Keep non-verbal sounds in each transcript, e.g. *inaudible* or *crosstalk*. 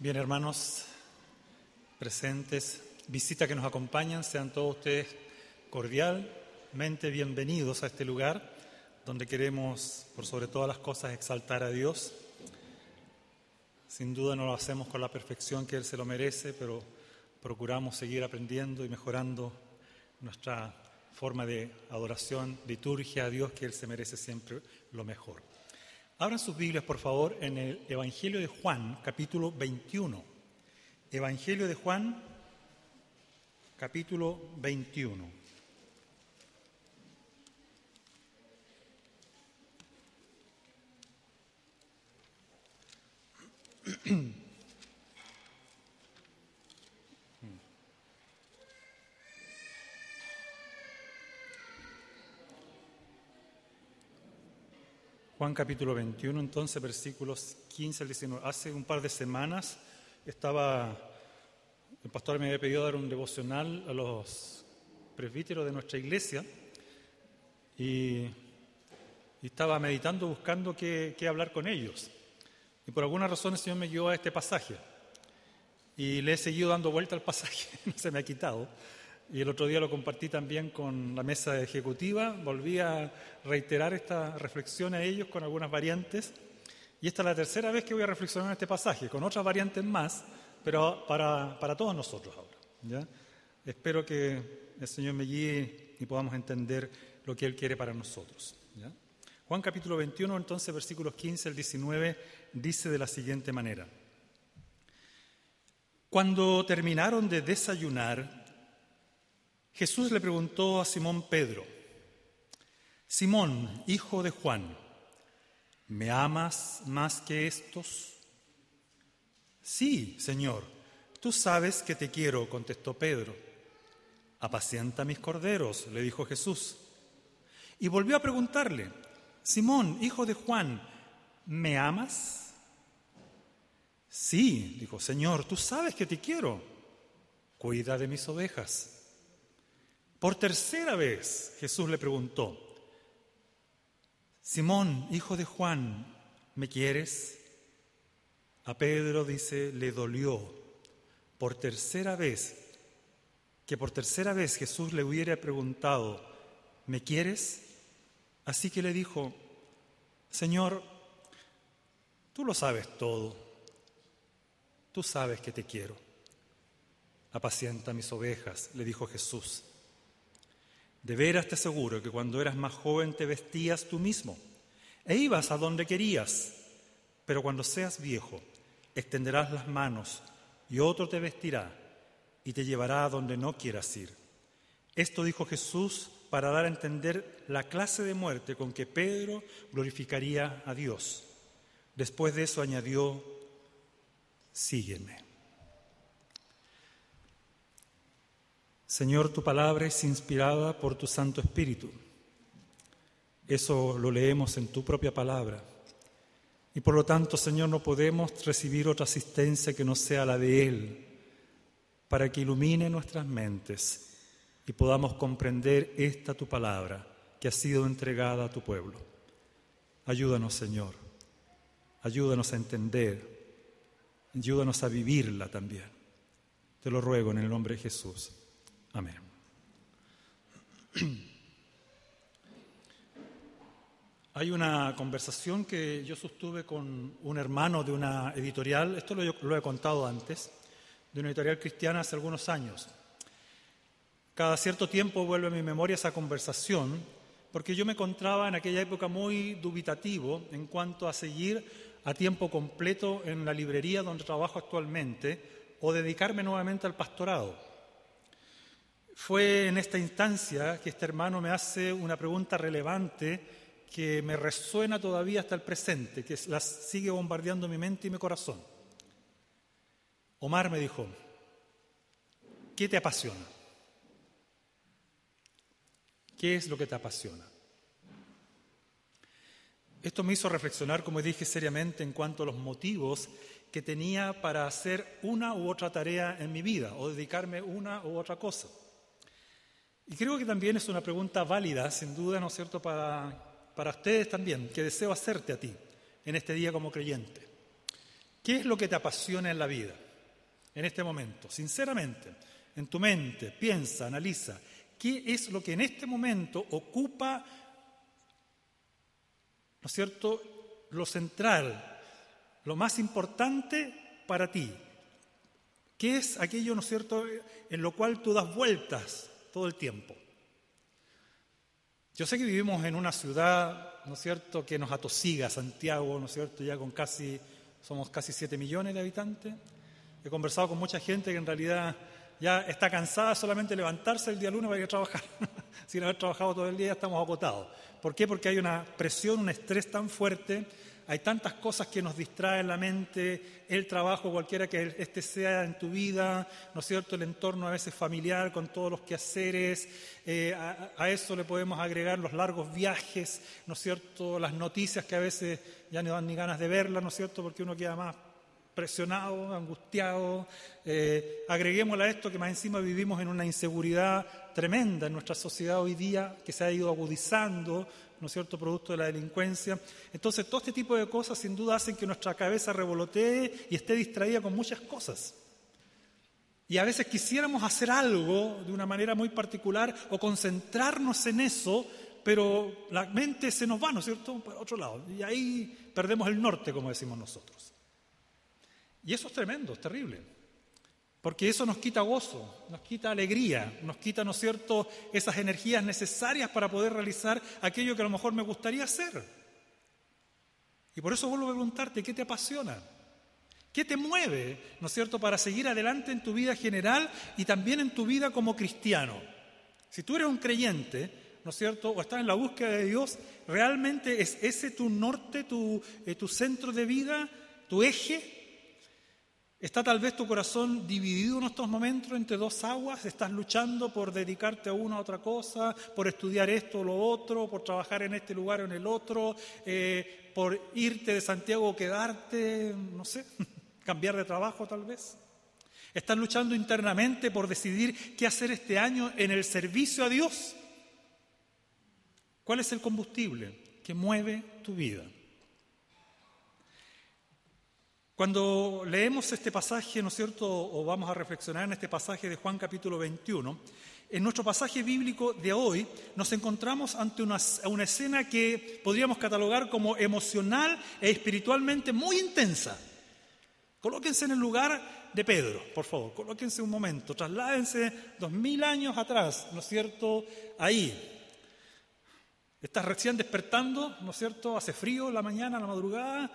Bien, hermanos presentes, visita que nos acompañan, sean todos ustedes cordialmente bienvenidos a este lugar donde queremos, por sobre todas las cosas, exaltar a Dios. Sin duda no lo hacemos con la perfección que Él se lo merece, pero procuramos seguir aprendiendo y mejorando nuestra forma de adoración, liturgia a Dios, que Él se merece siempre lo mejor. Abran sus Biblias, por favor, en el Evangelio de Juan, capítulo 21. Evangelio de Juan, capítulo 21. *clears throat* Juan capítulo 21, entonces versículos 15 al 19. Hace un par de semanas estaba, el pastor me había pedido dar un devocional a los presbíteros de nuestra iglesia y, estaba meditando buscando qué, qué, hablar con ellos. Y por alguna razón el Señor me guió a este pasaje y le he seguido dando vuelta al pasaje, *laughs* no se me ha quitado. Y el otro día lo compartí también con la mesa ejecutiva, volví a reiterar esta reflexión a ellos con algunas variantes. Y esta es la tercera vez que voy a reflexionar en este pasaje, con otras variantes más, pero para, para todos nosotros ahora. ¿ya? Espero que el Señor me guíe y podamos entender lo que Él quiere para nosotros. ¿ya? Juan capítulo 21, entonces versículos 15 al 19, dice de la siguiente manera. Cuando terminaron de desayunar, Jesús le preguntó a Simón Pedro, Simón, hijo de Juan, ¿me amas más que estos? Sí, Señor, tú sabes que te quiero, contestó Pedro. Apacienta mis corderos, le dijo Jesús. Y volvió a preguntarle, Simón, hijo de Juan, ¿me amas? Sí, dijo, Señor, tú sabes que te quiero. Cuida de mis ovejas. Por tercera vez Jesús le preguntó, Simón, hijo de Juan, ¿me quieres? A Pedro dice, le dolió por tercera vez, que por tercera vez Jesús le hubiera preguntado, ¿me quieres? Así que le dijo, Señor, tú lo sabes todo, tú sabes que te quiero. Apacienta mis ovejas, le dijo Jesús. De veras te aseguro que cuando eras más joven te vestías tú mismo e ibas a donde querías, pero cuando seas viejo extenderás las manos y otro te vestirá y te llevará a donde no quieras ir. Esto dijo Jesús para dar a entender la clase de muerte con que Pedro glorificaría a Dios. Después de eso añadió, sígueme. Señor, tu palabra es inspirada por tu Santo Espíritu. Eso lo leemos en tu propia palabra. Y por lo tanto, Señor, no podemos recibir otra asistencia que no sea la de Él, para que ilumine nuestras mentes y podamos comprender esta tu palabra que ha sido entregada a tu pueblo. Ayúdanos, Señor. Ayúdanos a entender. Ayúdanos a vivirla también. Te lo ruego en el nombre de Jesús. Amén. Hay una conversación que yo sostuve con un hermano de una editorial, esto lo, lo, he contado antes, de una editorial cristiana hace algunos años. Cada cierto tiempo vuelve a mi memoria esa conversación, porque yo me encontraba en aquella época muy dubitativo en cuanto a seguir a tiempo completo en la librería donde trabajo actualmente o dedicarme nuevamente al pastorado. Fue en esta instancia que este hermano me hace una pregunta relevante que me resuena todavía hasta el presente, que la sigue bombardeando mi mente y mi corazón. Omar me dijo, ¿qué te apasiona? ¿Qué es lo que te apasiona? Esto me hizo reflexionar, como dije, seriamente en cuanto a los motivos que tenía para hacer una u otra tarea en mi vida o dedicarme una u otra cosa. Y creo que también es una pregunta válida, sin duda, ¿no es cierto?, para, para ustedes también, que deseo hacerte a ti en este día como creyente. ¿Qué es lo que te apasiona en la vida en este momento? Sinceramente, en tu mente, piensa, analiza. ¿Qué es lo que en este momento ocupa, ¿no es cierto?, lo central, lo más importante para ti. ¿Qué es aquello, ¿no es cierto?, en lo cual tú das vueltas todo el tiempo. Yo sé que vivimos en una ciudad, ¿no es cierto?, que nos atosiga, Santiago, ¿no es cierto?, ya con casi, somos casi 7 millones de habitantes. He conversado con mucha gente que en realidad ya está cansada solamente levantarse el día lunes para ir a trabajar. *laughs* Sin haber trabajado todo el día estamos agotados. ¿Por qué? Porque hay una presión, un estrés tan fuerte hay tantas cosas que nos distraen la mente, el trabajo, cualquiera que este sea en tu vida, ¿no es cierto? El entorno a veces familiar con todos los quehaceres, eh, a, eso le podemos agregar los largos viajes, ¿no es cierto? Las noticias que a veces ya no dan ni ganas de verlas, ¿no es cierto? Porque uno queda más presionado, angustiado. Eh, agreguémosle a esto que más encima vivimos en una inseguridad tremenda en nuestra sociedad hoy día, que se ha ido agudizando, ¿no es cierto?, producto de la delincuencia. Entonces, todo este tipo de cosas sin duda hacen que nuestra cabeza revolotee y esté distraída con muchas cosas. Y a veces quisiéramos hacer algo de una manera muy particular o concentrarnos en eso, pero la mente se nos va, ¿no es cierto?, para otro lado. Y ahí perdemos el norte, como decimos nosotros. Y eso es tremendo, es terrible. Porque eso nos quita gozo, nos quita alegría, nos quita, ¿no es cierto?, esas energías necesarias para poder realizar aquello que a lo mejor me gustaría hacer. Y por eso vuelvo a preguntarte, ¿qué te apasiona? ¿Qué te mueve, ¿no es cierto?, para seguir adelante en tu vida general y también en tu vida como cristiano. Si tú eres un creyente, ¿no es cierto?, o estás en la búsqueda de Dios, ¿realmente es ese tu norte, tu, eh, tu centro de vida, tu eje? ¿Está tal vez tu corazón dividido en estos momentos entre dos aguas? ¿Estás luchando por dedicarte a una u otra cosa, por estudiar esto o lo otro, por trabajar en este lugar o en el otro, eh, por irte de Santiago o quedarte, no sé, *laughs* cambiar de trabajo tal vez? ¿Estás luchando internamente por decidir qué hacer este año en el servicio a Dios? ¿Cuál es el combustible que mueve tu vida? Cuando leemos este pasaje, ¿no es cierto?, o vamos a reflexionar en este pasaje de Juan capítulo 21, en nuestro pasaje bíblico de hoy nos encontramos ante una, una, escena que podríamos catalogar como emocional e espiritualmente muy intensa. Colóquense en el lugar de Pedro, por favor, colóquense un momento, trasládense dos mil años atrás, ¿no es cierto?, ahí. Estás recién despertando, ¿no es cierto?, hace frío la mañana, la madrugada.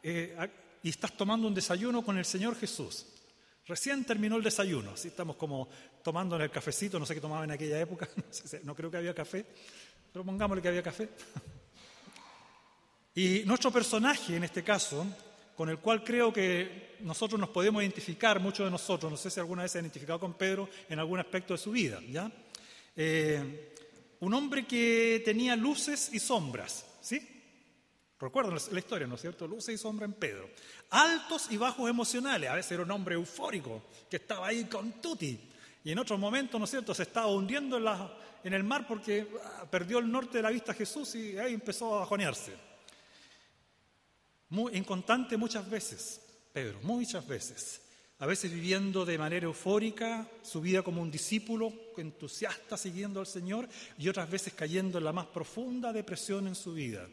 Eh, y estás tomando un desayuno con el Señor Jesús. Recién terminó el desayuno, así estamos como tomando el cafecito, no sé qué tomaba en aquella época, *laughs* no, creo que había café, pero pongámosle que había café. *laughs* Y nuestro personaje, en este caso, con el cual creo que nosotros nos podemos identificar, muchos de nosotros, no sé si alguna vez se ha identificado con Pedro en algún aspecto de su vida, ¿ya? Eh, un hombre que tenía luces y sombras, ¿sí? Recuerdan la historia, ¿no es cierto? Luces y sombra en Pedro. Altos y bajos emocionales. A veces era un hombre eufórico que estaba ahí con tutti. Y en otros momentos, ¿no es cierto?, se estaba hundiendo en, la, en el mar porque ah, perdió el norte de la vista a Jesús y ahí empezó a bajonearse. Muy inconstante muchas veces, Pedro, muchas veces. A veces viviendo de manera eufórica su vida como un discípulo entusiasta siguiendo al Señor y otras veces cayendo en la más profunda depresión en su vida.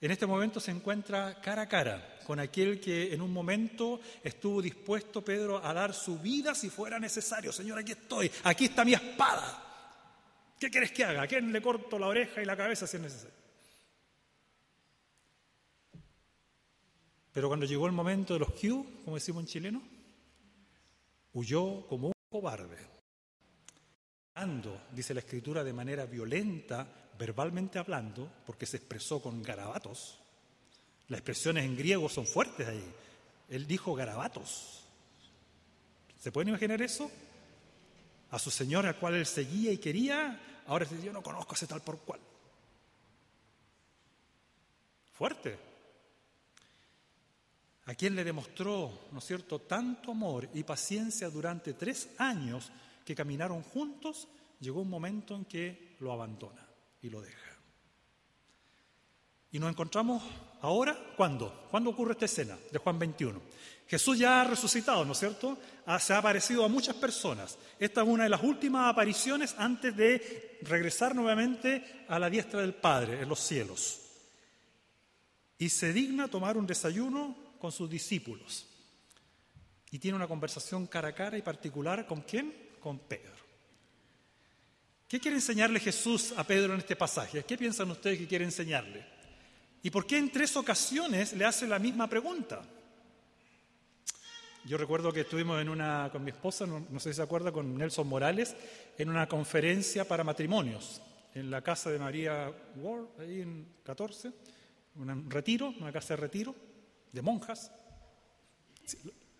En este momento se encuentra cara a cara con aquel que en un momento estuvo dispuesto, Pedro, a dar su vida si fuera necesario. Señor, aquí estoy, aquí está mi espada. ¿Qué quieres que haga? ¿A quién le corto la oreja y la cabeza si es necesario? Pero cuando llegó el momento de los Q, como decimos en chileno, huyó como un cobarde. Ando, dice la escritura, de manera violenta verbalmente hablando, porque se expresó con garabatos. Las expresiones en griego son fuertes ahí. Él dijo garabatos. ¿Se pueden imaginar eso? A su señor al cual él seguía y quería, ahora dice, yo no conozco a ese tal por cual. Fuerte. A quien le demostró, ¿no es cierto?, tanto amor y paciencia durante tres años que caminaron juntos, llegó un momento en que lo abandona y lo deja. Y nos encontramos ahora, ¿cuándo? ¿Cuándo ocurre esta escena de Juan 21? Jesús ya ha resucitado, ¿no es cierto? se ha aparecido a muchas personas. Esta es una de las últimas apariciones antes de regresar nuevamente a la diestra del Padre en los cielos. Y se digna tomar un desayuno con sus discípulos. Y tiene una conversación cara a cara y particular con quién? Con Pedro. ¿Qué quiere enseñarle Jesús a Pedro en este pasaje? ¿Qué piensan ustedes que quiere enseñarle? ¿Y por qué en tres ocasiones le hace la misma pregunta? Yo recuerdo que estuvimos en una, con mi esposa, no, sé si se acuerda, con Nelson Morales, en una conferencia para matrimonios, en la casa de María Ward, ahí en 14, un retiro, una casa de retiro, de monjas.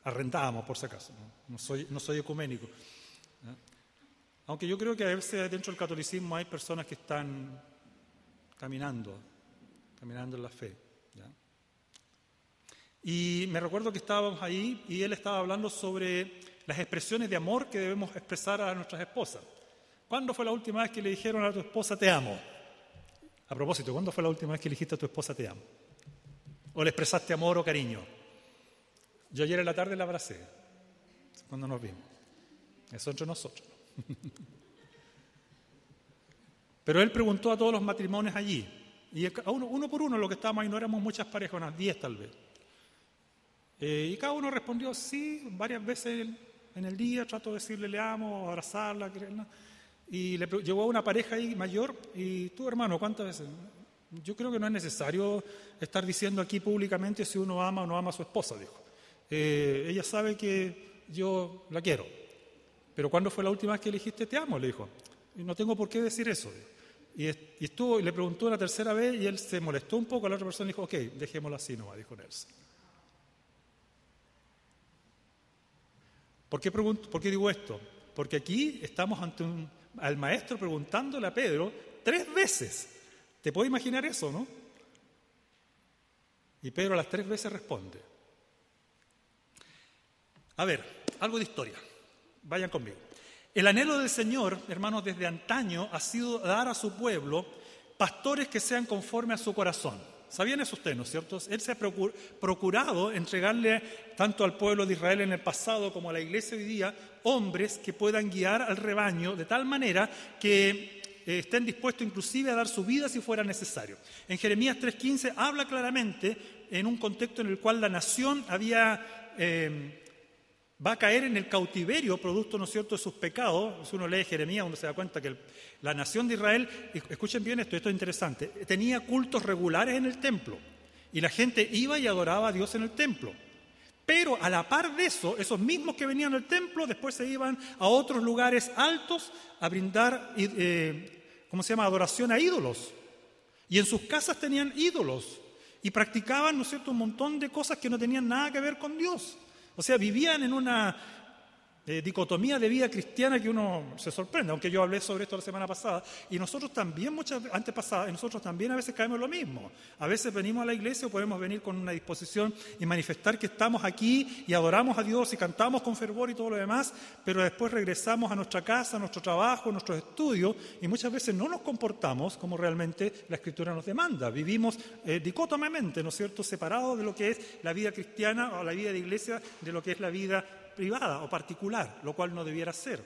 arrendábamos, por si acaso, no, soy, no soy ecuménico. Aunque yo creo que a veces dentro del catolicismo hay personas que están caminando, caminando en la fe. Y me recuerdo que estábamos ahí y él estaba hablando sobre las expresiones de amor que debemos expresar a nuestras esposas. ¿Cuándo fue la última vez que le dijeron a tu esposa te amo? A propósito, ¿cuándo fue la última vez que le dijiste a tu esposa te amo? ¿O le expresaste amor o cariño? Yo ayer en la tarde la abracé, cuando nos vimos. Eso entre nosotros. *laughs* Pero él preguntó a todos los matrimonios allí, y uno, por uno, lo que estábamos ahí, no éramos muchas parejas, unas diez tal vez. Eh, y cada uno respondió sí, varias veces en el día, trato de decirle le amo, abrazarla, quererla. Y le llegó una pareja ahí mayor, y tú hermano, ¿cuántas veces? Yo creo que no es necesario estar diciendo aquí públicamente si uno ama o no ama a su esposa, dijo. Eh, ella sabe que yo la quiero. Pero ¿cuándo fue la última vez que le dijiste te amo? Le dijo. No tengo por qué decir eso. Y, estuvo, y le preguntó la tercera vez y él se molestó un poco. La otra persona dijo, ok, dejémoslo así nomás, dijo Nelson. ¿Por qué, ¿Por qué digo esto? Porque aquí estamos ante un, maestro preguntándole a Pedro tres veces. ¿Te puedo imaginar eso, no? Y Pedro las tres veces responde. A ver, algo de historia. Vayan conmigo. El anhelo del Señor, hermanos, desde antaño ha sido dar a su pueblo pastores que sean conforme a su corazón. ¿Sabían eso ustedes, no es cierto? Él se ha procurado entregarle tanto al pueblo de Israel en el pasado como a la iglesia hoy día hombres que puedan guiar al rebaño de tal manera que eh, estén dispuestos inclusive a dar su vida si fuera necesario. En Jeremías 3.15 habla claramente en un contexto en el cual la nación había eh, va a caer en el cautiverio producto, ¿no cierto?, de sus pecados. Si uno lee Jeremías, uno se da cuenta que la nación de Israel, escuchen bien esto, esto es interesante, tenía cultos regulares en el templo y la gente iba y adoraba a Dios en el templo. Pero a la par de eso, esos mismos que venían al templo después se iban a otros lugares altos a brindar, eh, ¿cómo se llama?, adoración a ídolos. Y en sus casas tenían ídolos y practicaban, ¿no cierto?, un montón de cosas que no tenían nada que ver con Dios. O sea, vivían en una dicotomía de vida cristiana que uno se sorprende, aunque yo hablé sobre esto la semana pasada, y nosotros también, muchas antes nosotros también a veces caemos en lo mismo. A veces venimos a la iglesia o podemos venir con una disposición y manifestar que estamos aquí y adoramos a Dios y cantamos con fervor y todo lo demás, pero después regresamos a nuestra casa, a nuestro trabajo, a nuestros estudios, y muchas veces no nos comportamos como realmente la Escritura nos demanda. Vivimos eh, ¿no es cierto?, separados de lo que es la vida cristiana o la vida de iglesia, de lo que es la vida privada o particular, lo cual no debiera ser.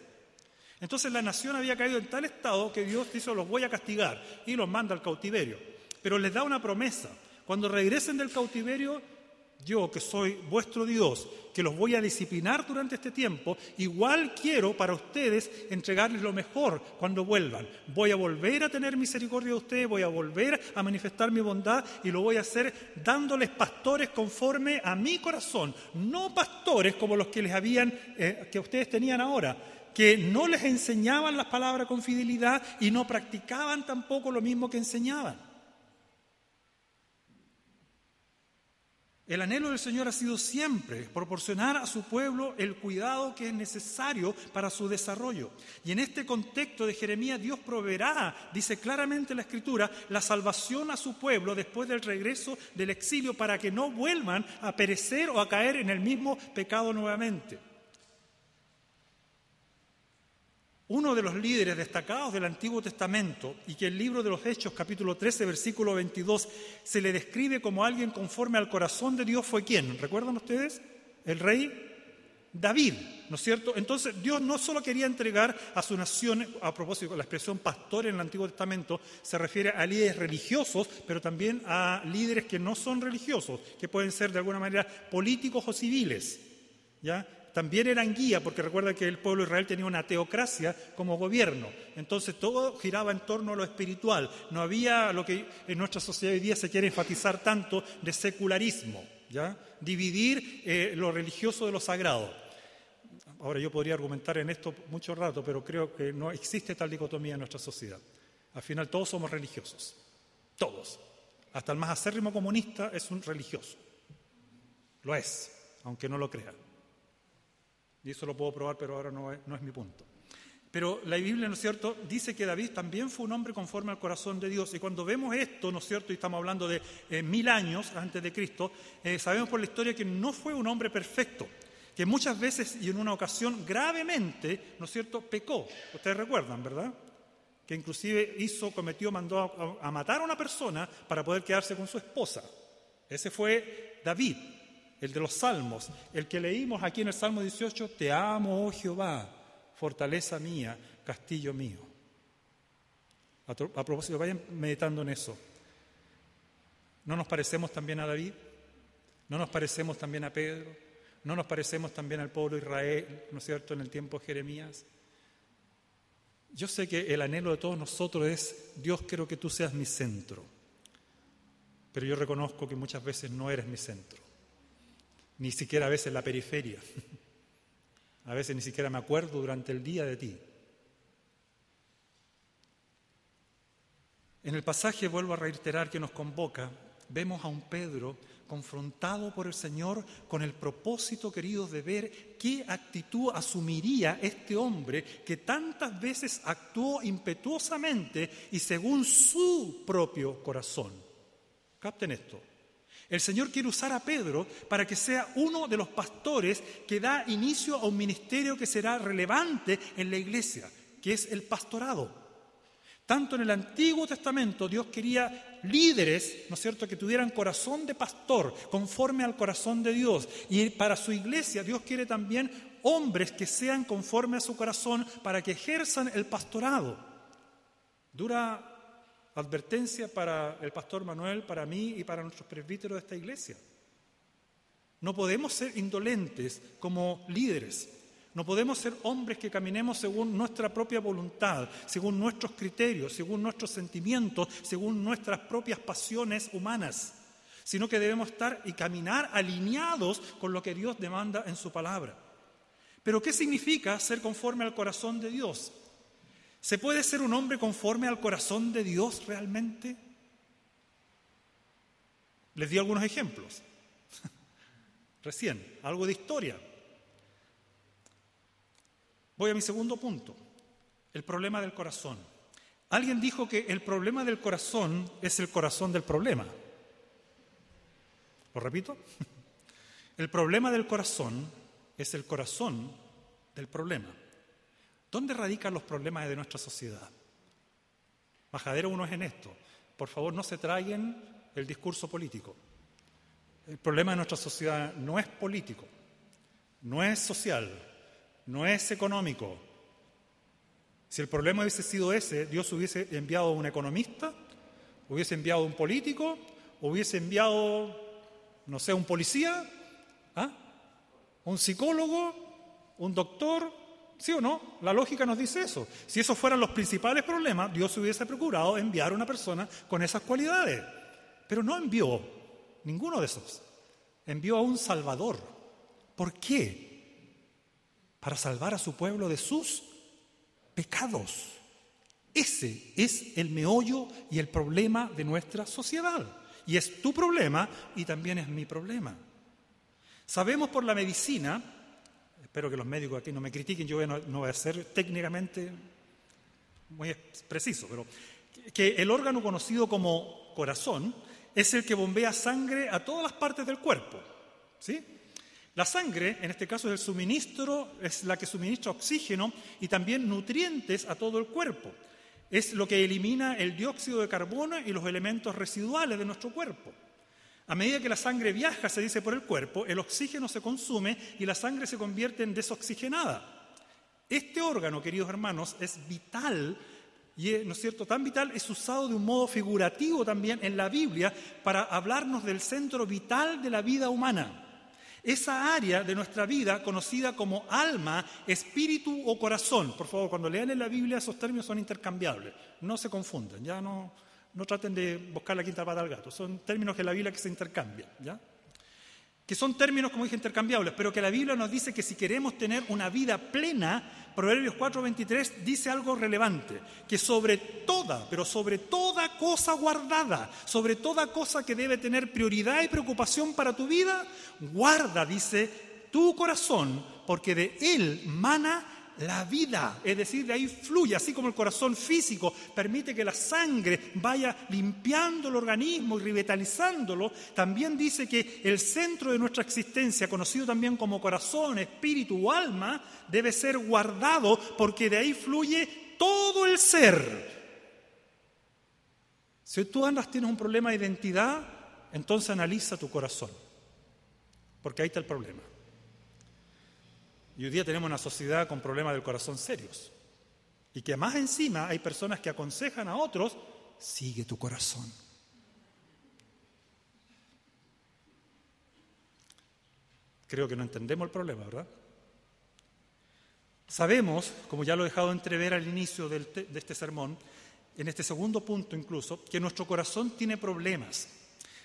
Entonces la nación había caído en tal estado que Dios dice, los voy a castigar y los manda al cautiverio. Pero les da una promesa. Cuando regresen del cautiverio, yo que soy vuestro Dios, que los voy a disciplinar durante este tiempo, igual quiero para ustedes entregarles lo mejor cuando vuelvan. Voy a volver a tener misericordia de ustedes, voy a volver a manifestar mi bondad y lo voy a hacer dándoles pastores conforme a mi corazón, no pastores como los que les habían, eh, que ustedes tenían ahora, que no les enseñaban las palabras con fidelidad y no practicaban tampoco lo mismo que enseñaban. El anhelo del Señor ha sido siempre proporcionar a su pueblo el cuidado que es necesario para su desarrollo. Y en este contexto de Jeremías, Dios proveerá, dice claramente la Escritura, la salvación a su pueblo después del regreso del exilio para que no vuelvan a perecer o a caer en el mismo pecado nuevamente. Uno de los líderes destacados del Antiguo Testamento y que el libro de los Hechos capítulo 13 versículo 22 se le describe como alguien conforme al corazón de Dios fue quién? ¿Recuerdan ustedes? El rey David, ¿no es cierto? Entonces Dios no solo quería entregar a su nación, a propósito, la expresión pastor en el Antiguo Testamento se refiere a líderes religiosos, pero también a líderes que no son religiosos, que pueden ser de alguna manera políticos o civiles, ¿ya? También eran guía, porque recuerda que el pueblo de Israel tenía una teocracia como gobierno. Entonces todo giraba en torno a lo espiritual. No había lo que en nuestra sociedad hoy día se quiere enfatizar tanto de secularismo, ¿ya? Dividir eh, lo religioso de lo sagrado. Ahora yo podría argumentar en esto mucho rato, pero creo que no existe tal dicotomía en nuestra sociedad. Al final todos somos religiosos, todos. Hasta el más acérrimo comunista es un religioso. Lo es, aunque no lo crea. Y eso lo puedo probar, pero ahora no es, mi punto. Pero la Biblia, ¿no es cierto?, dice que David también fue un hombre conforme al corazón de Dios. Y cuando vemos esto, ¿no es cierto?, y estamos hablando de eh, mil años antes de Cristo, eh, sabemos por la historia que no fue un hombre perfecto que muchas veces y en una ocasión gravemente, ¿no es cierto?, pecó. Ustedes recuerdan, ¿verdad? Que inclusive hizo, cometió, mandó a, matar a una persona para poder quedarse con su esposa. Ese fue David, el de los salmos, el que leímos aquí en el Salmo 18, Te amo, oh Jehová, fortaleza mía, castillo mío. A, propósito, vayan meditando en eso. ¿No nos parecemos también a David? ¿No nos parecemos también a Pedro? ¿No nos parecemos también al pueblo de Israel, ¿no es cierto?, en el tiempo de Jeremías. Yo sé que el anhelo de todos nosotros es, Dios quiero que tú seas mi centro, pero yo reconozco que muchas veces no eres mi centro, ni siquiera a veces la periferia, *laughs* a veces ni siquiera me acuerdo durante el día de ti. En el pasaje vuelvo a reiterar que nos convoca, vemos a un Pedro confrontado por el Señor con el propósito, queridos, de ver qué actitud asumiría este hombre que tantas veces actuó impetuosamente y según su propio corazón. Capten esto. El Señor quiere usar a Pedro para que sea uno de los pastores que da inicio a un ministerio que será relevante en la iglesia, que es el pastorado. Tanto en el Antiguo Testamento Dios quería líderes, ¿no es cierto?, que tuvieran corazón de pastor, conforme al corazón de Dios. Y para su iglesia Dios quiere también hombres que sean conforme a su corazón para que ejerzan el pastorado. Dura advertencia para el pastor Manuel, para mí y para nuestros presbíteros de esta iglesia. No podemos ser indolentes como líderes. No podemos ser hombres que caminemos según nuestra propia voluntad, según nuestros criterios, según nuestros sentimientos, según nuestras propias pasiones humanas, sino que debemos estar y caminar alineados con lo que Dios demanda en su palabra. Pero ¿qué significa ser conforme al corazón de Dios? ¿Se puede ser un hombre conforme al corazón de Dios realmente? Les di algunos ejemplos. *laughs* Recién, algo de historia. Voy a mi segundo punto, el problema del corazón. Alguien dijo que el problema del corazón es el corazón del problema. ¿Lo repito? *laughs* El problema del corazón es el corazón del problema. ¿Dónde radican los problemas de nuestra sociedad? Majadero uno es en esto. Por favor, no se traigan el discurso político. El problema de nuestra sociedad no es político, no es social, no es económico. Si el problema hubiese sido ese, Dios hubiese enviado a un economista, hubiese enviado a un político, hubiese enviado, no sé, un policía, ¿ah? un psicólogo, un doctor, ¿sí o no? La lógica nos dice eso. Si esos fueran los principales problemas, Dios hubiese procurado enviar a una persona con esas cualidades. Pero no envió ninguno de esos. Envió a un Salvador. ¿Por qué? para salvar a su pueblo de sus pecados. Ese es el meollo y el problema de nuestra sociedad. Y es tu problema y también es mi problema. Sabemos por la medicina, espero que los médicos aquí no me critiquen, yo no, voy a ser técnicamente muy preciso, pero que el órgano conocido como corazón es el que bombea sangre a todas las partes del cuerpo. ¿sí? La sangre, en este caso, es el suministro, es la que suministra oxígeno y también nutrientes a todo el cuerpo. Es lo que elimina el dióxido de carbono y los elementos residuales de nuestro cuerpo. A medida que la sangre viaja, se dice, por el cuerpo, el oxígeno se consume y la sangre se convierte en desoxigenada. Este órgano, queridos hermanos, es vital y, ¿no es cierto?, tan vital es usado de un modo figurativo también en la Biblia para hablarnos del centro vital de la vida humana. Esa área de nuestra vida conocida como alma, espíritu o corazón. Por favor, cuando lean en la Biblia esos términos son intercambiables. No se confundan, ya no, no traten de buscar la quinta pata al gato. Son términos de la Biblia que se intercambian, ¿ya? que son términos, como dije, intercambiables, pero que la Biblia nos dice que si queremos tener una vida plena, Proverbios 4:23 dice algo relevante, que sobre toda, pero sobre toda cosa guardada, sobre toda cosa que debe tener prioridad y preocupación para tu vida, guarda, dice, tu corazón, porque de él mana la vida, es decir, de ahí fluye, así como el corazón físico permite que la sangre vaya limpiando el organismo y revitalizándolo, también dice que el centro de nuestra existencia, conocido también como corazón, espíritu o alma, debe ser guardado porque de ahí fluye todo el ser. Si tú andas tienes un problema de identidad, entonces analiza tu corazón, porque ahí está el problema. Y hoy día tenemos una sociedad con problemas del corazón serios. Y que más encima hay personas que aconsejan a otros, sigue tu corazón. Creo que no entendemos el problema, ¿verdad? Sabemos, como ya lo he dejado entrever al inicio de este sermón, en este segundo punto incluso, que nuestro corazón tiene problemas.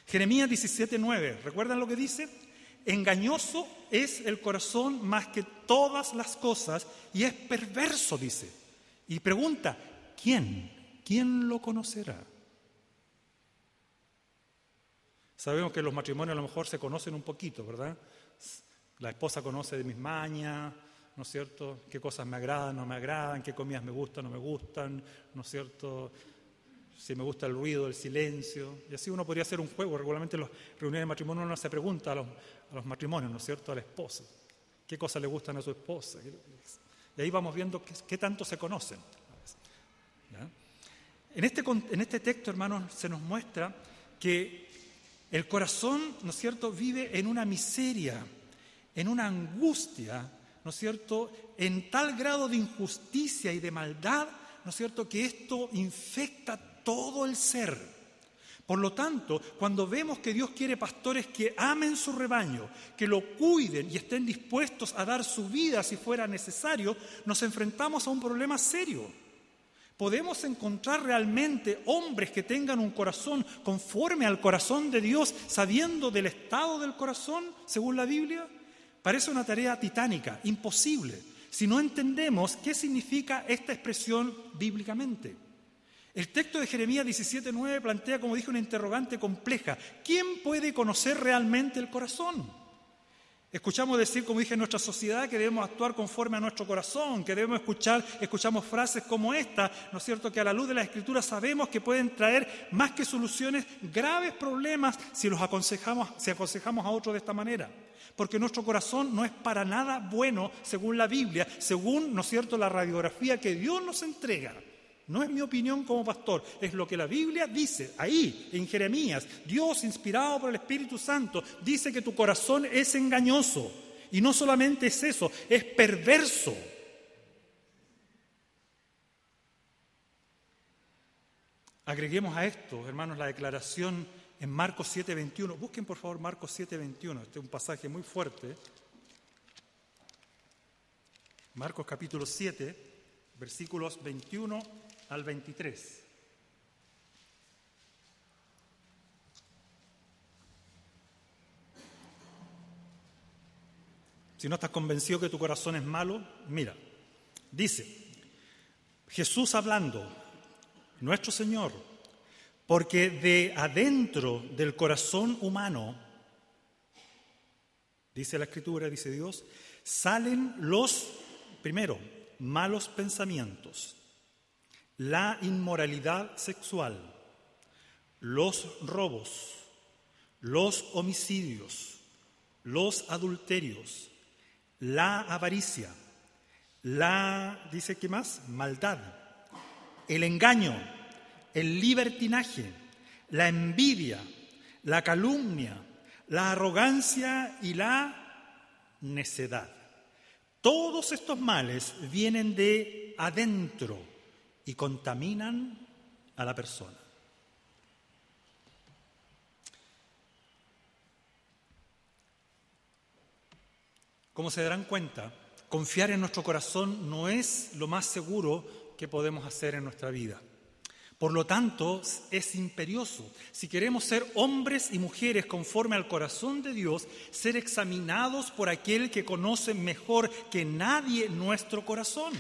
Jeremías 17:9, ¿recuerdan lo que dice? Engañoso es el corazón más que todas las cosas y es perverso, dice. Y pregunta, ¿quién? ¿Quién lo conocerá? Sabemos que los matrimonios a lo mejor se conocen un poquito, ¿verdad? La esposa conoce de mis mañas, ¿no es cierto? ¿Qué cosas me agradan, no me agradan? ¿Qué comidas me gustan, no me gustan? ¿No es cierto? si me gusta el ruido, el silencio. Y así uno podría hacer un juego. Regularmente en las reuniones de matrimonio uno se pregunta a los, a los matrimonios, ¿no es cierto?, a la esposa. ¿Qué cosas le gustan a su esposa? Y ahí vamos viendo qué, tanto se conocen. En, este, en este texto, hermanos, se nos muestra que el corazón, ¿no es cierto?, vive en una miseria, en una angustia, ¿no es cierto?, en tal grado de injusticia y de maldad, ¿no es cierto?, que esto infecta todo el ser. Por lo tanto, cuando vemos que Dios quiere pastores que amen su rebaño, que lo cuiden y estén dispuestos a dar su vida si fuera necesario, nos enfrentamos a un problema serio. ¿Podemos encontrar realmente hombres que tengan un corazón conforme al corazón de Dios, sabiendo del estado del corazón, según la Biblia? Parece una tarea titánica, imposible, si no entendemos qué significa esta expresión bíblicamente. El texto de Jeremías 17.9 plantea, como dije, una interrogante compleja. ¿Quién puede conocer realmente el corazón? Escuchamos decir, como dije, en nuestra sociedad que debemos actuar conforme a nuestro corazón, que debemos escuchar, escuchamos frases como esta, ¿no es cierto? Que a la luz de la Escritura sabemos que pueden traer más que soluciones graves problemas si los aconsejamos, si aconsejamos a otros de esta manera. Porque nuestro corazón no es para nada bueno según la Biblia, según, ¿no es cierto?, la radiografía que Dios nos entrega. No es mi opinión como pastor, es lo que la Biblia dice ahí, en Jeremías. Dios, inspirado por el Espíritu Santo, dice que tu corazón es engañoso. Y no solamente es eso, es perverso. Agreguemos a esto, hermanos, la declaración en Marcos 7:21. Busquen por favor Marcos 7:21. Este es un pasaje muy fuerte. Marcos capítulo 7, versículos 21 al 23. Si no estás convencido que tu corazón es malo, mira, dice, Jesús hablando, nuestro Señor, porque de adentro del corazón humano, dice la Escritura, dice Dios, salen los, primero, malos pensamientos, la inmoralidad sexual, los robos, los homicidios, los adulterios, la avaricia, la, dice qué más, maldad, el engaño, el libertinaje, la envidia, la calumnia, la arrogancia y la necedad. Todos estos males vienen de adentro y contaminan a la persona. Como se darán cuenta, confiar en nuestro corazón no es lo más seguro que podemos hacer en nuestra vida. Por lo tanto, es imperioso, si queremos ser hombres y mujeres conforme al corazón de Dios, ser examinados por aquel que conoce mejor que nadie nuestro corazón.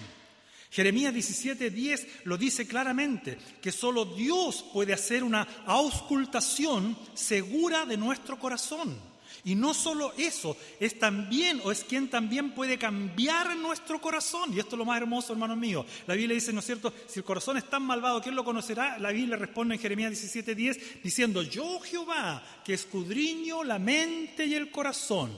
Jeremías 17:10 lo dice claramente, que solo Dios puede hacer una auscultación segura de nuestro corazón. Y no solo eso, es también o es quien también puede cambiar nuestro corazón. Y esto es lo más hermoso, hermanos míos. La Biblia dice, ¿no es cierto? Si el corazón es tan malvado, ¿quién lo conocerá? La Biblia responde en Jeremías 17:10 diciendo, yo Jehová, que escudriño la mente y el corazón,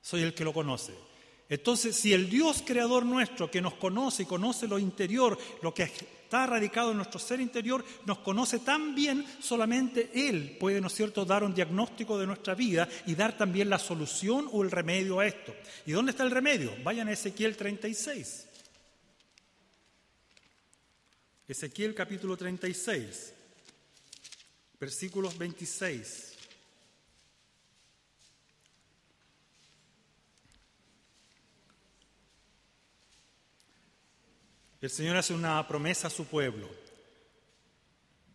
soy el que lo conoce. Entonces, si el Dios creador nuestro, que nos conoce y conoce lo interior, lo que está radicado en nuestro ser interior, nos conoce tan bien, solamente Él puede, ¿no es cierto?, dar un diagnóstico de nuestra vida y dar también la solución o el remedio a esto. ¿Y dónde está el remedio? Vayan a Ezequiel 36. Ezequiel capítulo 36, versículos 26. El Señor hace una promesa a su pueblo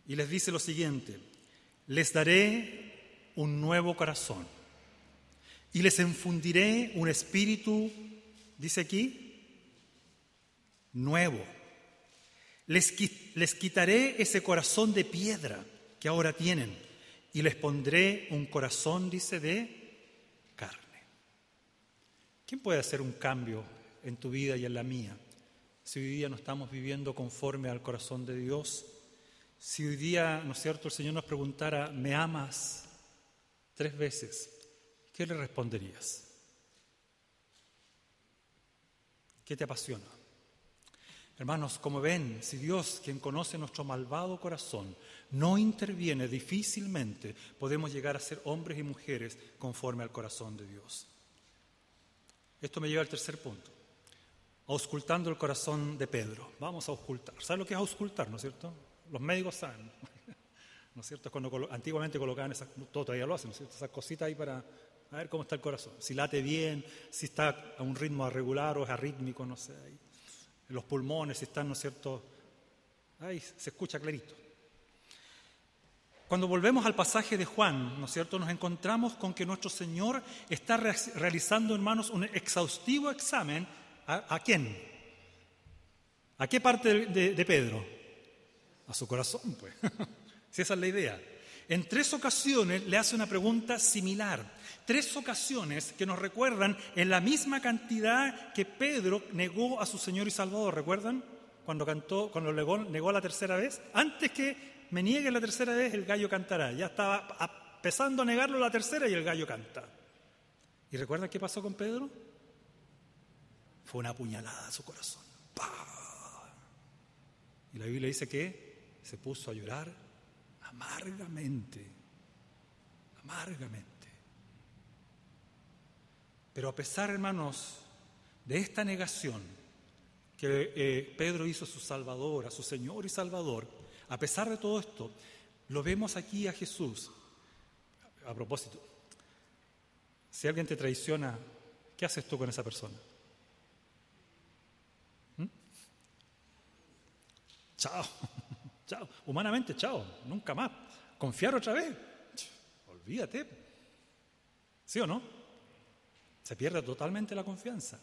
y les dice lo siguiente, les daré un nuevo corazón y les infundiré un espíritu, dice aquí, nuevo. Les, les quitaré ese corazón de piedra que ahora tienen y les pondré un corazón, dice, de carne. ¿Quién puede hacer un cambio en tu vida y en la mía? Si hoy día no estamos viviendo conforme al corazón de Dios, si hoy día, ¿no es cierto?, el Señor nos preguntara, ¿me amas? Tres veces, ¿qué le responderías? ¿Qué te apasiona? Hermanos, como ven, si Dios, quien conoce nuestro malvado corazón, no interviene difícilmente, podemos llegar a ser hombres y mujeres conforme al corazón de Dios. Esto me lleva al tercer punto auscultando el corazón de Pedro. Vamos a auscultar. ¿Sabe lo que es auscultar, no es cierto? Los médicos saben, *laughs* ¿no es cierto? Cuando antiguamente colocaban esas, todavía lo hacen, ¿no es cierto? Esas cositas ahí para ver cómo está el corazón. Si late bien, si está a un ritmo regular o es arrítmico, no sé. Ahí. Los pulmones, si están, ¿no es cierto? Ahí se escucha clarito. Cuando volvemos al pasaje de Juan, ¿no es cierto?, nos encontramos con que nuestro Señor está realizando, hermanos, un exhaustivo examen ¿A, quién? ¿A qué parte de, Pedro? A su corazón, pues. *laughs* si esa es la idea. En tres ocasiones le hace una pregunta similar. Tres ocasiones que nos recuerdan en la misma cantidad que Pedro negó a su Señor y Salvador. ¿Recuerdan? Cuando cantó, cuando negó, negó la tercera vez. Antes que me niegue la tercera vez, el gallo cantará. Ya estaba empezando a negarlo la tercera y el gallo canta. ¿Y recuerdan qué pasó con Pedro? Fue una puñalada a su corazón. Y la Biblia dice que se puso a llorar amargamente, amargamente. Pero a pesar, hermanos, de esta negación que eh, Pedro hizo a su Salvador, a su Señor y Salvador, a pesar de todo esto, lo vemos aquí a Jesús. A propósito, si alguien te traiciona, ¿qué haces tú con esa persona? Chao, *laughs* chao. Humanamente, chao, nunca más. Confiar otra vez. Olvídate. ¿Sí o no? Se pierde totalmente la confianza.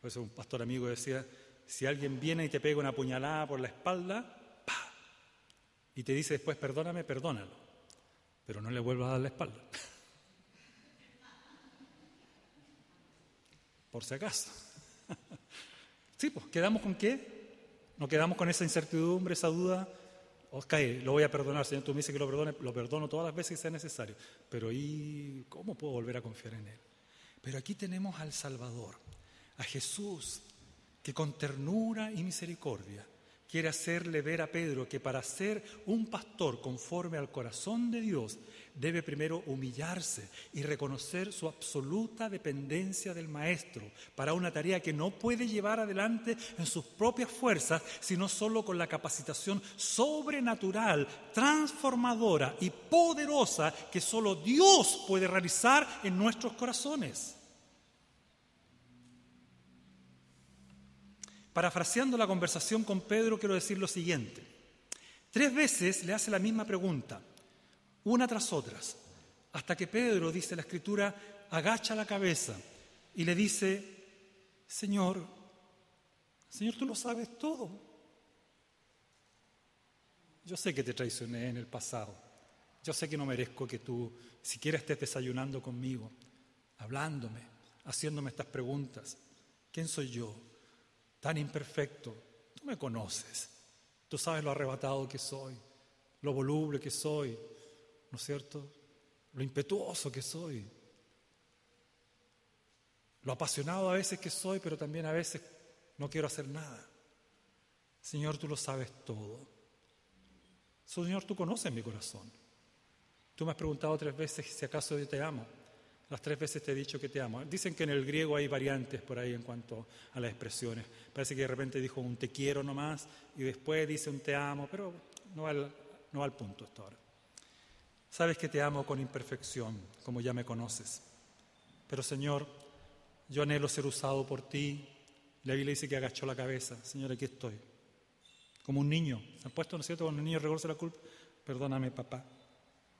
Por eso un pastor amigo decía, si alguien viene y te pega una puñalada por la espalda, ¡pa! y te dice después, perdóname, perdónalo, pero no le vuelvas a dar la espalda. *laughs* por si acaso. *laughs* Sí, pues, ¿quedamos con qué? ¿No quedamos con esa incertidumbre, esa duda? ok, lo voy a perdonar, Señor, tú me dices que lo perdone, lo perdono todas las veces que sea necesario, pero ¿y cómo puedo volver a confiar en Él? Pero aquí tenemos al Salvador, a Jesús, que con ternura y misericordia quiere hacerle ver a Pedro que para ser un pastor conforme al corazón de Dios debe primero humillarse y reconocer su absoluta dependencia del Maestro para una tarea que no puede llevar adelante en sus propias fuerzas, sino solo con la capacitación sobrenatural, transformadora y poderosa que solo Dios puede realizar en nuestros corazones. Parafraseando la conversación con Pedro, quiero decir lo siguiente. Tres veces le hace la misma pregunta, una tras otras, hasta que Pedro, dice la escritura, agacha la cabeza y le dice, Señor, Señor, tú lo sabes todo. Yo sé que te traicioné en el pasado. Yo sé que no merezco que tú siquiera estés desayunando conmigo, hablándome, haciéndome estas preguntas. ¿Quién soy yo? tan imperfecto. Tú me conoces. Tú sabes lo arrebatado que soy, lo voluble que soy, ¿no es cierto? Lo impetuoso que soy. Lo apasionado a veces que soy, pero también a veces no quiero hacer nada. Señor, tú lo sabes todo. Señor, tú conoces mi corazón. Tú me has preguntado tres veces si acaso yo te amo. Las tres veces te he dicho que te amo. Dicen que en el griego hay variantes por ahí en cuanto a las expresiones. Parece que de repente dijo un te quiero nomás y después dice un te amo, pero no al, no al punto hasta ahora. Sabes que te amo con imperfección, como ya me conoces. Pero Señor, yo anhelo ser usado por ti. La Biblia dice que agachó la cabeza. Señor, aquí estoy. Como un niño. ¿Han puesto, no es cierto, cuando un niño reconoce la culpa? Perdóname, papá.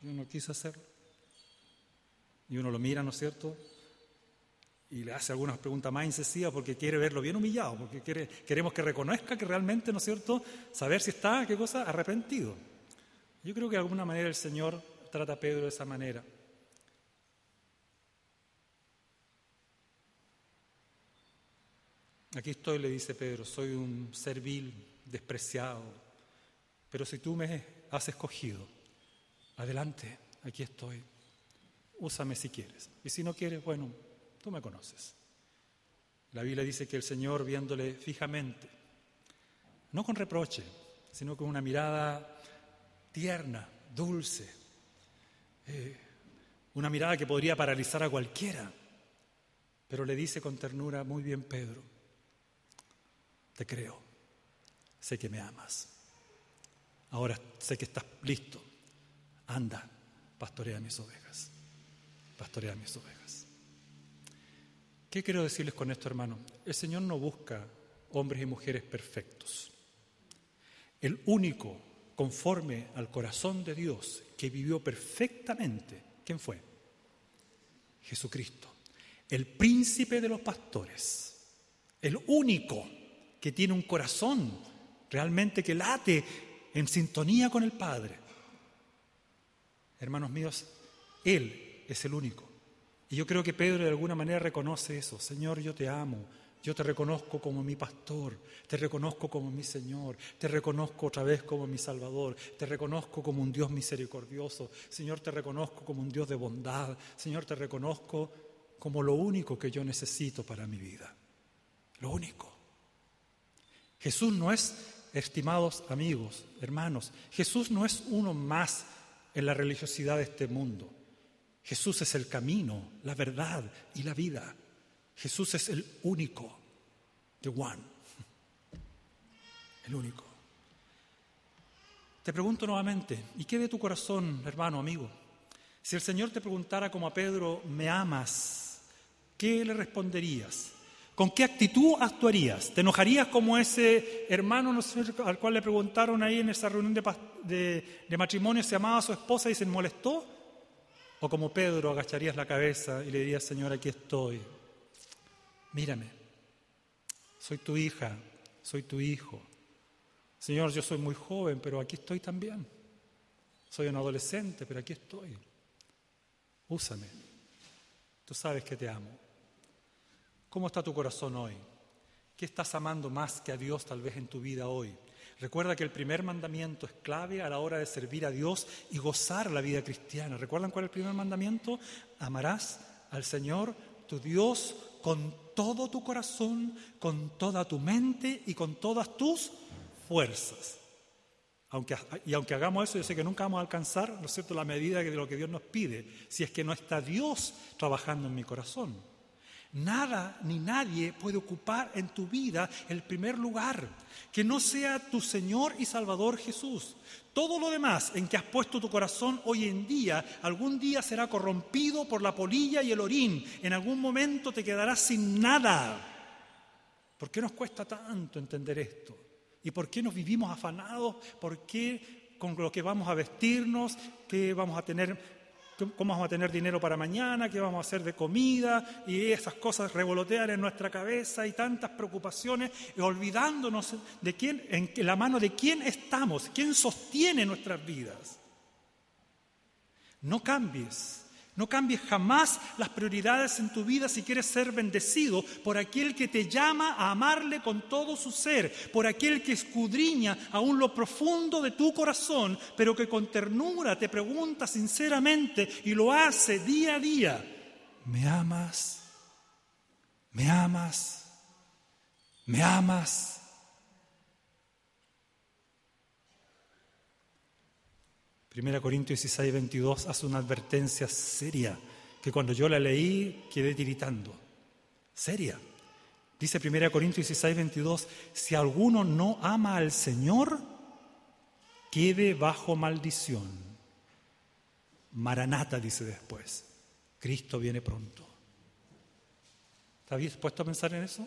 Yo no quise hacerlo. Y uno lo mira, ¿no es cierto? Y le hace algunas preguntas más incisivas porque quiere verlo bien humillado, porque quiere, queremos que reconozca que realmente, ¿no es cierto?, saber si está, qué cosa, arrepentido. Yo creo que de alguna manera el Señor trata a Pedro de esa manera. Aquí estoy, le dice Pedro, soy un servil despreciado, pero si tú me has escogido, adelante, aquí estoy úsame si quieres. Y si no quieres, bueno, tú me conoces. La Biblia dice que el Señor viéndole fijamente, no con reproche, sino con una mirada tierna, dulce, eh, una mirada que podría paralizar a cualquiera, pero le dice con ternura, muy bien Pedro, te creo, sé que me amas, ahora sé que estás listo, anda, pastorea mis ovejas pastorear mis ovejas. ¿Qué quiero decirles con esto, hermano? El Señor no busca hombres y mujeres perfectos. El único conforme al corazón de Dios que vivió perfectamente, ¿quién fue? Jesucristo, el príncipe de los pastores, el único que tiene un corazón realmente que late en sintonía con el Padre. Hermanos míos, Él es el único. Y yo creo que Pedro de alguna manera reconoce eso. Señor, yo te amo. Yo te reconozco como mi pastor, te reconozco como mi Señor, te reconozco otra vez como mi Salvador, te reconozco como un Dios misericordioso, Señor, te reconozco como un Dios de bondad, Señor, te reconozco como lo único que yo necesito para mi vida, lo único. Jesús no es, estimados amigos, hermanos, Jesús no es uno más en la religiosidad de este mundo. Jesús es el camino, la verdad y la vida. Jesús es el único, the one, el único. Te pregunto nuevamente, ¿y qué de tu corazón, hermano, amigo? Si el Señor te preguntara como a Pedro, ¿me amas? ¿Qué le responderías? ¿Con qué actitud actuarías? ¿Te enojarías como ese hermano al cual le preguntaron ahí en esa reunión de, de matrimonio si amaba a su esposa y se molestó? O como Pedro agacharías la cabeza y le dirías, Señor, aquí estoy. Mírame, soy tu hija, soy tu hijo. Señor, yo soy muy joven, pero aquí estoy también. Soy un adolescente, pero aquí estoy. Úsame. Tú sabes que te amo. ¿Cómo está tu corazón hoy? ¿Qué estás amando más que a Dios tal vez en tu vida hoy? Recuerda que el primer mandamiento es clave a la hora de servir a Dios y gozar la vida cristiana. ¿Recuerdan cuál es el primer mandamiento? Amarás al Señor tu Dios con todo tu corazón, con toda tu mente y con todas tus fuerzas. Aunque, y aunque hagamos eso, yo sé que nunca vamos a alcanzar, ¿no cierto?, la medida de lo que Dios nos pide, si es que no está Dios trabajando en mi corazón. Nada ni nadie puede ocupar en tu vida el primer lugar, que no sea tu Señor y Salvador Jesús. Todo lo demás en que has puesto tu corazón hoy en día, algún día será corrompido por la polilla y el orín. En algún momento te quedarás sin nada. ¿Por qué nos cuesta tanto entender esto? ¿Y por qué nos vivimos afanados? ¿Por qué con lo que vamos a vestirnos? ¿Qué vamos a tener cómo vamos a tener dinero para mañana, qué vamos a hacer de comida, y esas cosas revolotean en nuestra cabeza y tantas preocupaciones, olvidándonos de quién, en la mano de quién estamos, quién sostiene nuestras vidas. No cambies no cambies jamás las prioridades en tu vida si quieres ser bendecido por aquel que te llama a amarle con todo su ser, por aquel que escudriña aún lo profundo de tu corazón, pero que con ternura te pregunta sinceramente y lo hace día a día. ¿Me amas? ¿Me amas? ¿Me amas? 1 Corintios 16, 22 hace una advertencia seria que cuando yo la leí quedé tiritando. Seria. Dice 1 Corintios 16, 22, si alguno no ama al Señor, quede bajo maldición. Maranata dice después, Cristo viene pronto. ¿Está dispuesto a pensar en eso?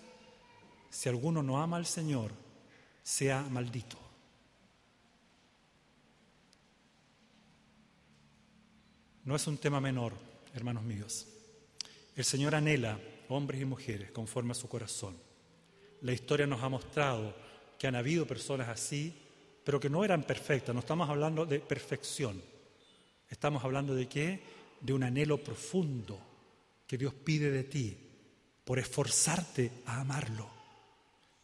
Si alguno no ama al Señor, sea maldito. No es un tema menor, hermanos míos. El Señor anhela hombres y mujeres conforme a su corazón. La historia nos ha mostrado que han habido personas así, pero que no eran perfectas. No estamos hablando de perfección. Estamos hablando de qué? De un anhelo profundo que Dios pide de ti por esforzarte a amarlo.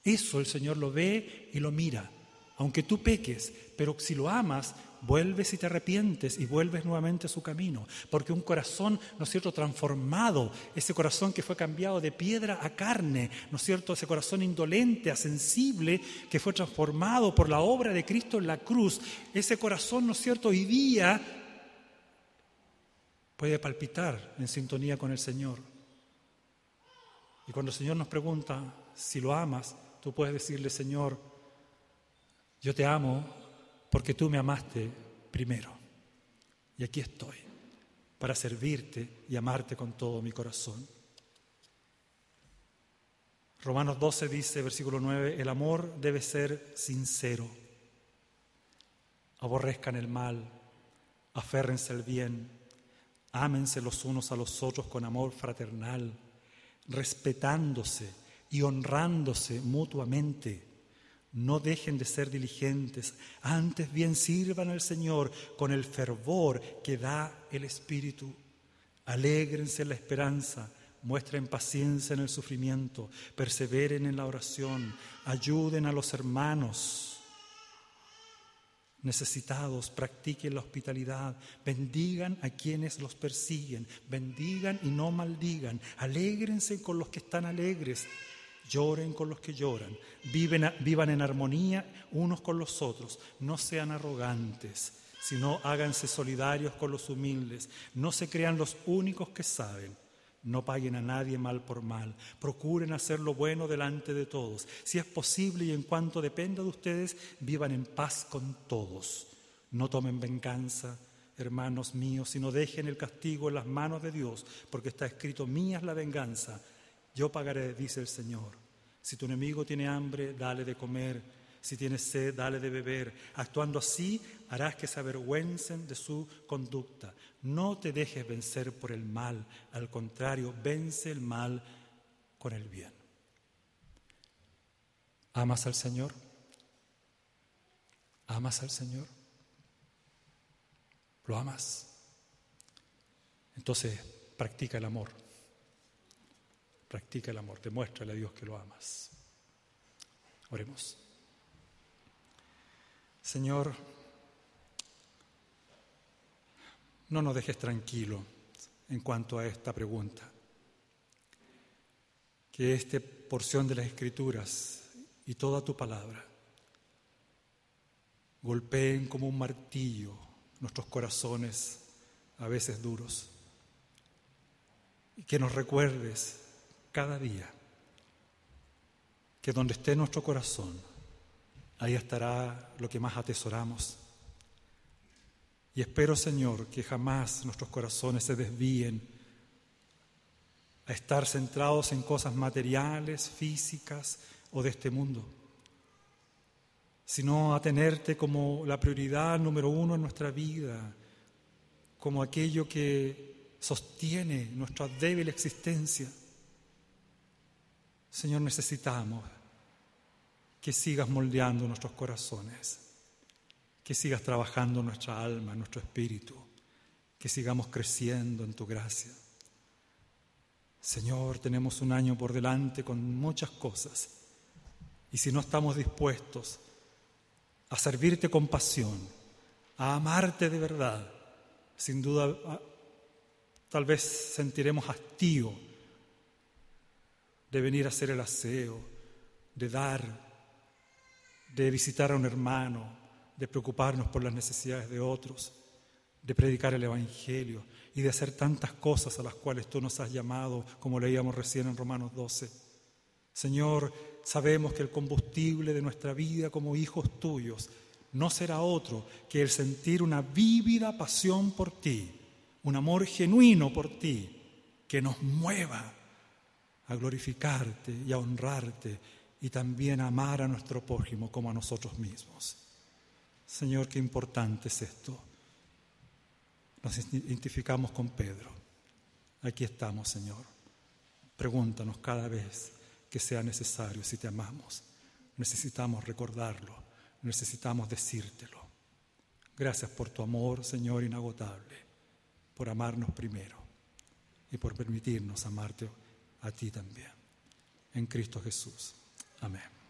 Eso el Señor lo ve y lo mira. Aunque tú peques, pero si lo amas, vuelves y te arrepientes y vuelves nuevamente a su camino. Porque un corazón, ¿no es cierto?, transformado, ese corazón que fue cambiado de piedra a carne, ¿no es cierto?, ese corazón indolente, sensible, que fue transformado por la obra de Cristo en la cruz, ese corazón, ¿no es cierto?, hoy día puede palpitar en sintonía con el Señor. Y cuando el Señor nos pregunta si lo amas, tú puedes decirle, Señor, yo te amo porque tú me amaste primero. Y aquí estoy, para servirte y amarte con todo mi corazón. Romanos 12 dice, versículo 9, el amor debe ser sincero. Aborrezcan el mal, aférrense al bien, ámense los unos a los otros con amor fraternal, respetándose y honrándose mutuamente no dejen de ser diligentes, antes bien sirvan al Señor con el fervor que da el Espíritu. Alégrense en la esperanza, muestren paciencia en el sufrimiento, perseveren en la oración, ayuden a los hermanos necesitados, practiquen la hospitalidad, bendigan a quienes los persiguen, bendigan y no maldigan, alégrense con los que están alegres Lloren con los que lloran, vivan en armonía unos con los otros, no sean arrogantes, sino háganse solidarios con los humildes, no se crean los únicos que saben, no paguen a nadie mal por mal, procuren hacer lo bueno delante de todos. Si es posible y en cuanto dependa de ustedes, vivan en paz con todos. No tomen venganza, hermanos míos, sino dejen el castigo en las manos de Dios, porque está escrito, mía es la venganza, yo pagaré, dice el Señor. Si tu enemigo tiene hambre, dale de comer. Si tiene sed, dale de beber. Actuando así, harás que se avergüencen de su conducta. No te dejes vencer por el mal. Al contrario, vence el mal con el bien. ¿Amas al Señor? ¿Amas al Señor? ¿Lo amas? Entonces, practica el amor. Practica el amor, demuéstrale a Dios que lo amas. Oremos. Señor, no nos dejes tranquilo en cuanto a esta pregunta. Que esta porción de las Escrituras y toda tu palabra golpeen como un martillo nuestros corazones a veces duros. Y que nos recuerdes cada día que donde esté nuestro corazón, ahí estará lo que más atesoramos. Y espero, Señor, que jamás nuestros corazones se desvíen a estar centrados en cosas materiales, físicas o de este mundo, sino a tenerte como la prioridad número uno en nuestra vida, como aquello que sostiene nuestra débil existencia. Señor, necesitamos que sigas moldeando nuestros corazones, que sigas trabajando nuestra alma, nuestro espíritu, que sigamos creciendo en tu gracia. Señor, tenemos un año por delante con muchas cosas y si no estamos dispuestos a servirte con pasión, a amarte de verdad, sin duda tal vez sentiremos hastío de venir a hacer el aseo, de dar, de visitar a un hermano, de preocuparnos por las necesidades de otros, de predicar el Evangelio y de hacer tantas cosas a las cuales tú nos has llamado, como leíamos recién en Romanos 12. Señor, sabemos que el combustible de nuestra vida como hijos tuyos no será otro que el sentir una vívida pasión por ti, un amor genuino por ti, que nos mueva a glorificarte y a honrarte y también a amar a nuestro prójimo como a nosotros mismos. Señor, qué importante es esto. Nos identificamos con Pedro. Aquí estamos, Señor. Pregúntanos cada vez que sea necesario si te amamos. Necesitamos recordarlo, necesitamos decírtelo. Gracias por tu amor, Señor, inagotable, por amarnos primero y por permitirnos amarte a ti también. En Cristo Jesús. Amén.